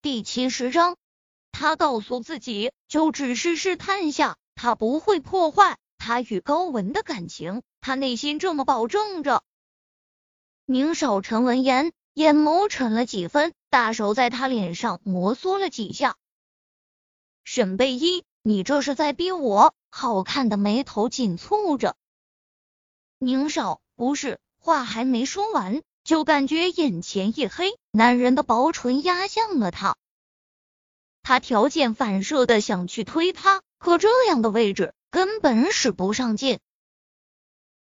第七十章，他告诉自己，就只是试探下，他不会破坏他与高文的感情，他内心这么保证着。宁少臣闻言，眼眸沉了几分，大手在他脸上摩挲了几下。沈贝依，你这是在逼我？好看的眉头紧蹙着。宁少，不是，话还没说完。就感觉眼前一黑，男人的薄唇压向了他，他条件反射的想去推他，可这样的位置根本使不上劲，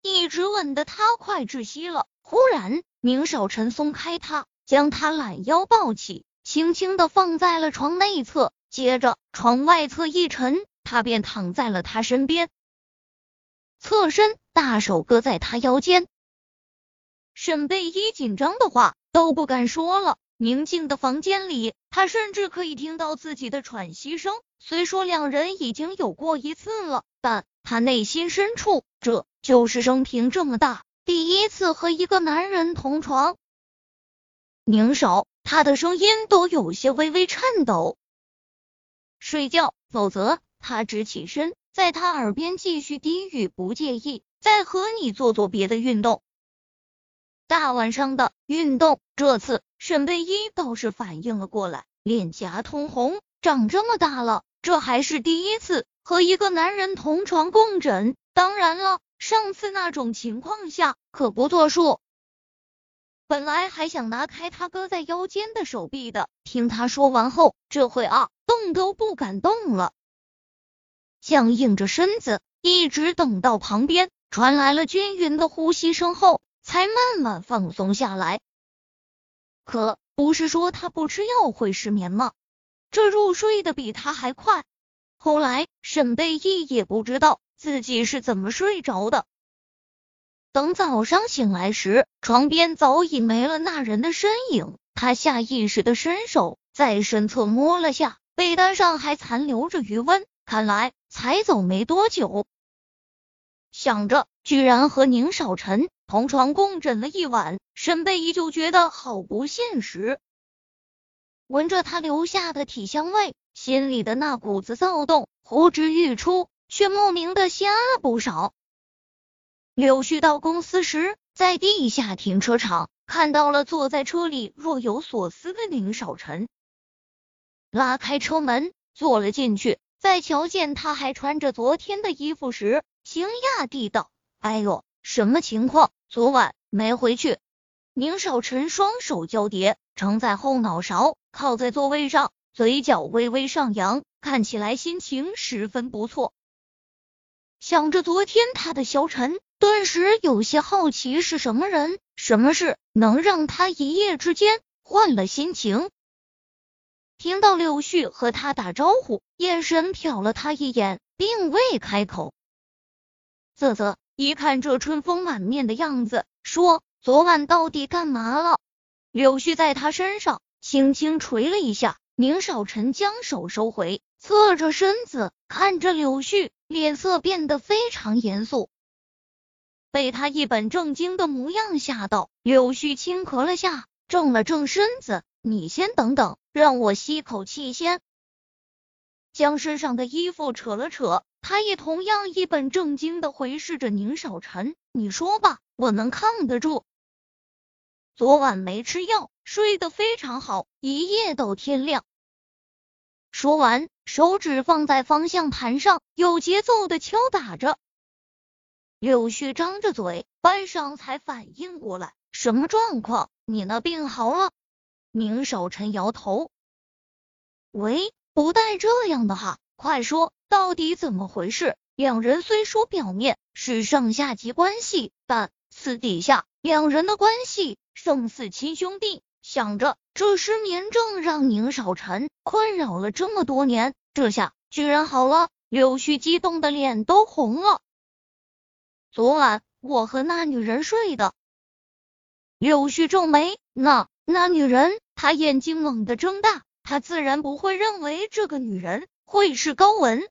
一直吻的他快窒息了。忽然，宁少臣松开他，将他懒腰抱起，轻轻的放在了床内侧，接着床外侧一沉，他便躺在了他身边，侧身，大手搁在他腰间。沈贝依紧张的话都不敢说了。宁静的房间里，他甚至可以听到自己的喘息声。虽说两人已经有过一次了，但他内心深处，这就是生平这么大第一次和一个男人同床。宁少，他的声音都有些微微颤抖。睡觉，否则他直起身，在他耳边继续低语：“不介意再和你做做别的运动。”大晚上的运动，这次沈贝依倒是反应了过来，脸颊通红，长这么大了，这还是第一次和一个男人同床共枕。当然了，上次那种情况下可不作数。本来还想拿开他搁在腰间的手臂的，听他说完后，这会啊，动都不敢动了，僵硬着身子，一直等到旁边传来了均匀的呼吸声后。才慢慢放松下来。可不是说他不吃药会失眠吗？这入睡的比他还快。后来沈贝依也不知道自己是怎么睡着的。等早上醒来时，床边早已没了那人的身影。他下意识的伸手在身侧摸了下，被单上还残留着余温，看来才走没多久。想着，居然和宁少臣。同床共枕了一晚，沈贝依就觉得好不现实。闻着他留下的体香味，心里的那股子躁动呼之欲出，却莫名的心安了不少。柳絮到公司时，在地下停车场看到了坐在车里若有所思的宁少臣，拉开车门坐了进去，在瞧见他还穿着昨天的衣服时，惊讶地道：“哎呦，什么情况？”昨晚没回去。宁少臣双手交叠，撑在后脑勺，靠在座位上，嘴角微微上扬，看起来心情十分不错。想着昨天他的消沉，顿时有些好奇是什么人，什么事能让他一夜之间换了心情。听到柳絮和他打招呼，眼神瞟了他一眼，并未开口。啧啧。一看这春风满面的样子，说昨晚到底干嘛了？柳絮在他身上轻轻捶了一下，宁少臣将手收回，侧着身子看着柳絮，脸色变得非常严肃。被他一本正经的模样吓到，柳絮轻咳了下，正了正身子：“你先等等，让我吸口气先。”将身上的衣服扯了扯。他也同样一本正经的回视着宁少臣，你说吧，我能抗得住？昨晚没吃药，睡得非常好，一夜到天亮。说完，手指放在方向盘上，有节奏的敲打着。柳絮张着嘴，半晌才反应过来，什么状况？你那病好了？宁少臣摇头，喂，不带这样的哈，快说。到底怎么回事？两人虽说表面是上下级关系，但私底下两人的关系胜似亲兄弟。想着这失眠症让宁少臣困扰了这么多年，这下居然好了，柳絮激动的脸都红了。昨晚我和那女人睡的。柳絮皱眉，那那女人？他眼睛猛地睁大，他自然不会认为这个女人会是高文。